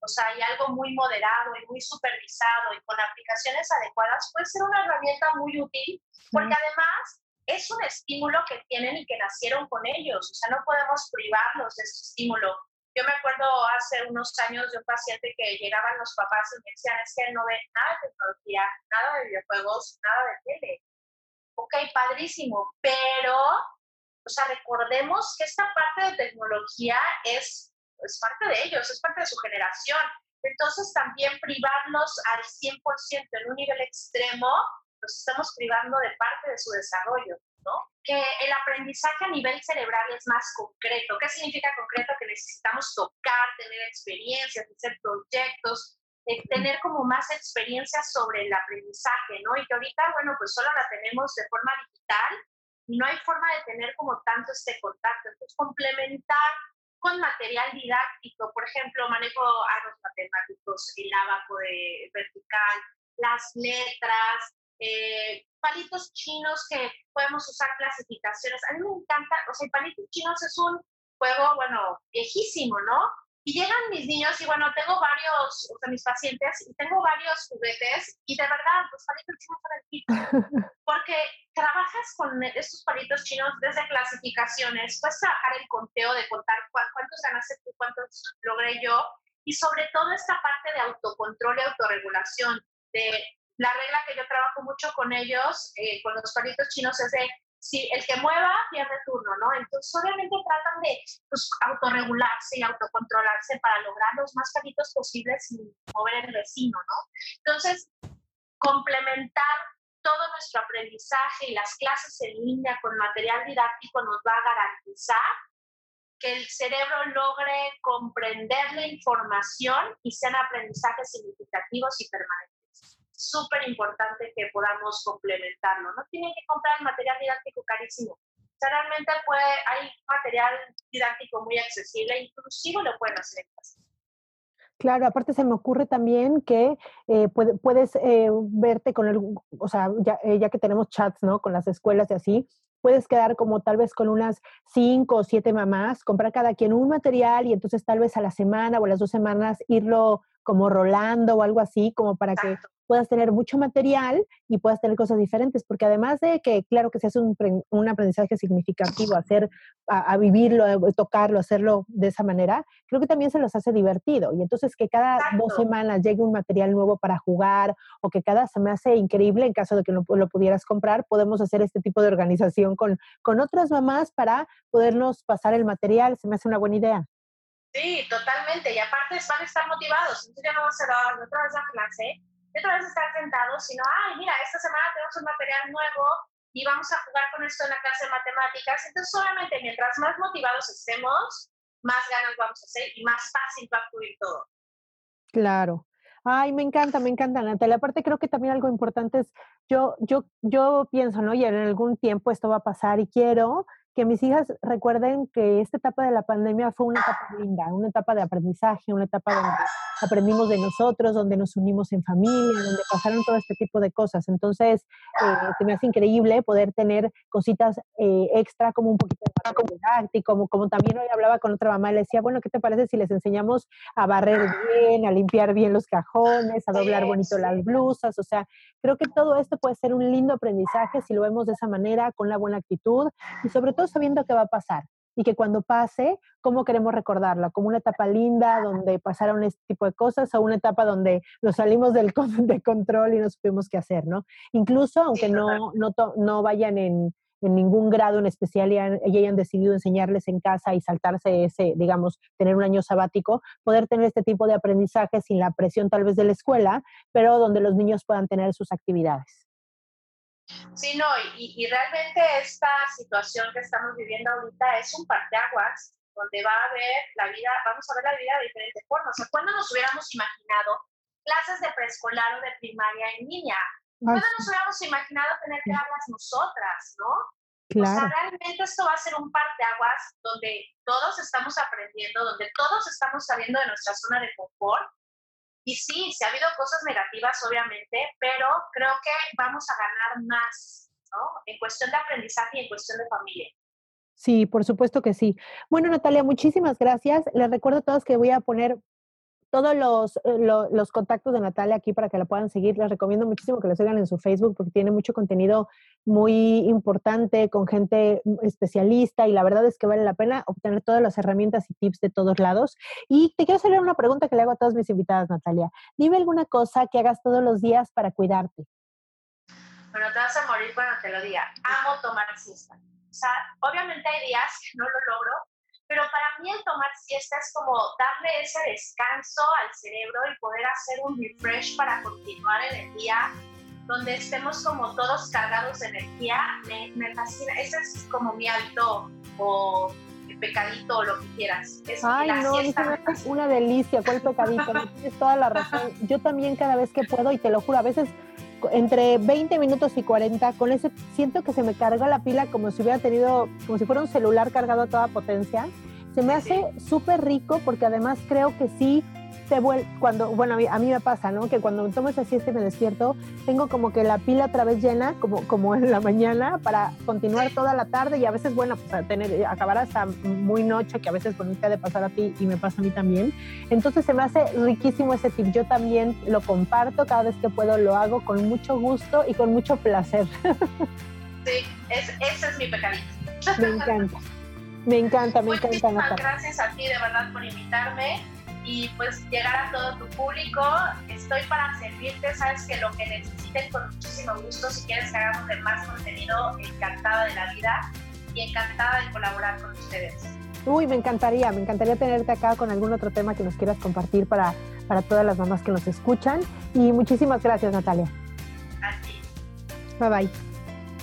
o sea, y algo muy moderado y muy supervisado y con aplicaciones adecuadas, puede ser una herramienta muy útil, porque además es un estímulo que tienen y que nacieron con ellos. O sea, no podemos privarlos de ese estímulo. Yo me acuerdo hace unos años de un paciente que llegaban los papás y me decían, es que no ve nada de tecnología, nada de videojuegos, nada de tele. Ok, padrísimo, pero, o sea, recordemos que esta parte de tecnología es, es parte de ellos, es parte de su generación. Entonces, también privarlos al 100% en un nivel extremo, los estamos privando de parte de su desarrollo. Que el aprendizaje a nivel cerebral es más concreto. ¿Qué significa concreto? Que necesitamos tocar, tener experiencias, hacer proyectos, eh, tener como más experiencia sobre el aprendizaje, ¿no? Y que ahorita, bueno, pues solo la tenemos de forma digital y no hay forma de tener como tanto este contacto. Entonces, complementar con material didáctico, por ejemplo, manejo a los matemáticos, el abaco de vertical, las letras, eh, palitos chinos que podemos usar clasificaciones. A mí me encanta, o sea, palitos chinos es un juego, bueno, viejísimo, ¿no? Y llegan mis niños y bueno, tengo varios, o sea, mis pacientes, y tengo varios juguetes y de verdad, los palitos chinos son el kit. Porque trabajas con estos palitos chinos desde clasificaciones, puedes trabajar el conteo de contar cuántos ganaste tú, cuántos logré yo, y sobre todo esta parte de autocontrol y autorregulación, de la regla que yo trabajo mucho con ellos, eh, con los palitos chinos, es de si el que mueva pierde turno, ¿no? Entonces, obviamente tratan de pues, autorregularse y autocontrolarse para lograr los más palitos posibles sin mover el vecino, ¿no? Entonces, complementar todo nuestro aprendizaje y las clases en línea con material didáctico nos va a garantizar que el cerebro logre comprender la información y sean aprendizajes significativos y permanentes súper importante que podamos complementarlo. No tienen que comprar material didáctico carísimo. O sea, realmente puede, hay material didáctico muy accesible, inclusive lo pueden hacer en casa. Claro, aparte se me ocurre también que eh, puedes eh, verte con el, o sea, ya, eh, ya, que tenemos chats, ¿no? Con las escuelas y así, puedes quedar como tal vez con unas cinco o siete mamás, comprar cada quien un material y entonces tal vez a la semana o a las dos semanas irlo como rolando o algo así, como para que puedas tener mucho material y puedas tener cosas diferentes, porque además de que, claro, que se hace un, un aprendizaje significativo, hacer, a, vivirlo, a tocarlo, hacerlo de esa manera, creo que también se los hace divertido. Y entonces que cada dos semanas llegue un material nuevo para jugar o que cada se me hace increíble, en caso de que no lo pudieras comprar, podemos hacer este tipo de organización con, con otras mamás para podernos pasar el material, se me hace una buena idea. Sí, totalmente. Y aparte van a estar motivados. Entonces ya no va a ser otra vez la clase y otra vez estar sentados, sino, ay, mira, esta semana tenemos un material nuevo y vamos a jugar con esto en la clase de matemáticas. Entonces, solamente mientras más motivados estemos, más ganas vamos a hacer y más fácil va a fluir todo. Claro. Ay, me encanta, me encanta, Natalia. Aparte, creo que también algo importante es, yo, yo, yo pienso, ¿no? Y en algún tiempo esto va a pasar y quiero que mis hijas recuerden que esta etapa de la pandemia fue una etapa linda, una etapa de aprendizaje, una etapa donde aprendimos de nosotros, donde nos unimos en familia, donde pasaron todo este tipo de cosas. Entonces, eh, se me hace increíble poder tener cositas eh, extra, como un poquito de didáctico, como, como también hoy hablaba con otra mamá, le decía, bueno, ¿qué te parece si les enseñamos a barrer bien, a limpiar bien los cajones, a doblar bonito las blusas? O sea, creo que todo esto puede ser un lindo aprendizaje si lo vemos de esa manera, con la buena actitud y sobre todo sabiendo qué va a pasar. Y que cuando pase, ¿cómo queremos recordarla? ¿Como una etapa linda donde pasaron este tipo de cosas o una etapa donde nos salimos del de control y no supimos qué hacer, ¿no? Incluso aunque no, no, no vayan en, en ningún grado en especial y, hayan decidido enseñarles en casa y saltarse ese, digamos, tener un año sabático, poder tener este tipo de aprendizaje sin la presión tal vez de la escuela, pero donde los niños puedan tener sus actividades. Sí, no, y, y realmente esta situación que estamos viviendo ahorita es un parteaguas donde va a ver la vida, vamos a ver la vida de diferentes formas. O sea, ¿cuándo nos hubiéramos imaginado clases de preescolar o de primaria en línea? ¿Cuándo nos hubiéramos imaginado tener que darlas nosotras, no? Claro. O sea, realmente esto va a ser un parteaguas donde todos estamos aprendiendo, donde todos estamos saliendo de nuestra zona de confort. Y sí, se ha habido cosas negativas, obviamente, pero creo que vamos a ganar más, ¿no? En cuestión de aprendizaje y en cuestión de familia. Sí, por supuesto que sí. Bueno, Natalia, muchísimas gracias. Les recuerdo a todos que voy a poner todos los, eh, los, contactos de Natalia aquí para que la puedan seguir. Les recomiendo muchísimo que la sigan en su Facebook porque tiene mucho contenido muy importante con gente especialista y la verdad es que vale la pena obtener todas las herramientas y tips de todos lados. Y te quiero hacer una pregunta que le hago a todas mis invitadas, Natalia. Dime alguna cosa que hagas todos los días para cuidarte. Bueno, te vas a morir cuando te lo diga. Amo tomar siesta. O sea, obviamente hay días que no lo logro, pero para mí el tomar siesta es como darle ese descanso al cerebro y poder hacer un refresh para continuar en el día donde estemos como todos cargados de energía, me, me fascina. Ese es como mi hábito o pecadito o lo que quieras. Ay, no, es una delicia, ¿cuál pecadito? tienes toda la razón. Yo también cada vez que puedo, y te lo juro, a veces entre 20 minutos y 40, con ese siento que se me carga la pila como si hubiera tenido, como si fuera un celular cargado a toda potencia. Se me hace súper rico porque además creo que sí cuando, bueno, a mí, me pasa, ¿no? Que cuando tomo esa siesta y me despierto, tengo como que la pila otra vez llena, como, como en la mañana, para continuar toda la tarde y a veces, bueno, pues tener, acabar hasta muy noche, que a veces te ha de pasar a ti y me pasa a mí también. Entonces se me hace riquísimo ese tip. Yo también lo comparto, cada vez que puedo lo hago con mucho gusto y con mucho placer. Sí, ese es mi pecadito. Me encanta. Me encanta, me encanta. Muchísimas gracias a ti de verdad por invitarme y pues llegar a todo tu público. Estoy para servirte, sabes que lo que necesiten con muchísimo gusto, si quieres que hagamos de más contenido, encantada de la vida y encantada de colaborar con ustedes. Uy, me encantaría, me encantaría tenerte acá con algún otro tema que nos quieras compartir para, para todas las mamás que nos escuchan. Y muchísimas gracias, Natalia. A ti. Bye bye.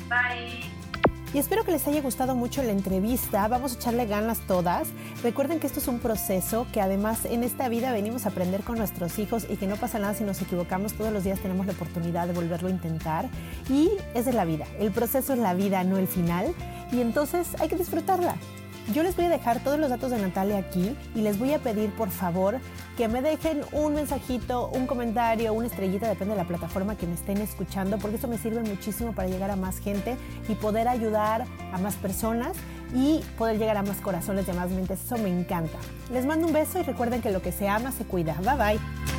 Bye y espero que les haya gustado mucho la entrevista. Vamos a echarle ganas todas. Recuerden que esto es un proceso que además en esta vida venimos a aprender con nuestros hijos y que no pasa nada si nos equivocamos. Todos los días tenemos la oportunidad de volverlo a intentar y esa es la vida. El proceso es la vida, no el final. Y entonces hay que disfrutarla. Yo les voy a dejar todos los datos de Natalia aquí y les voy a pedir por favor que me dejen un mensajito, un comentario, una estrellita, depende de la plataforma que me estén escuchando, porque eso me sirve muchísimo para llegar a más gente y poder ayudar a más personas y poder llegar a más corazones y a más mentes. Eso me encanta. Les mando un beso y recuerden que lo que se ama se cuida. Bye bye.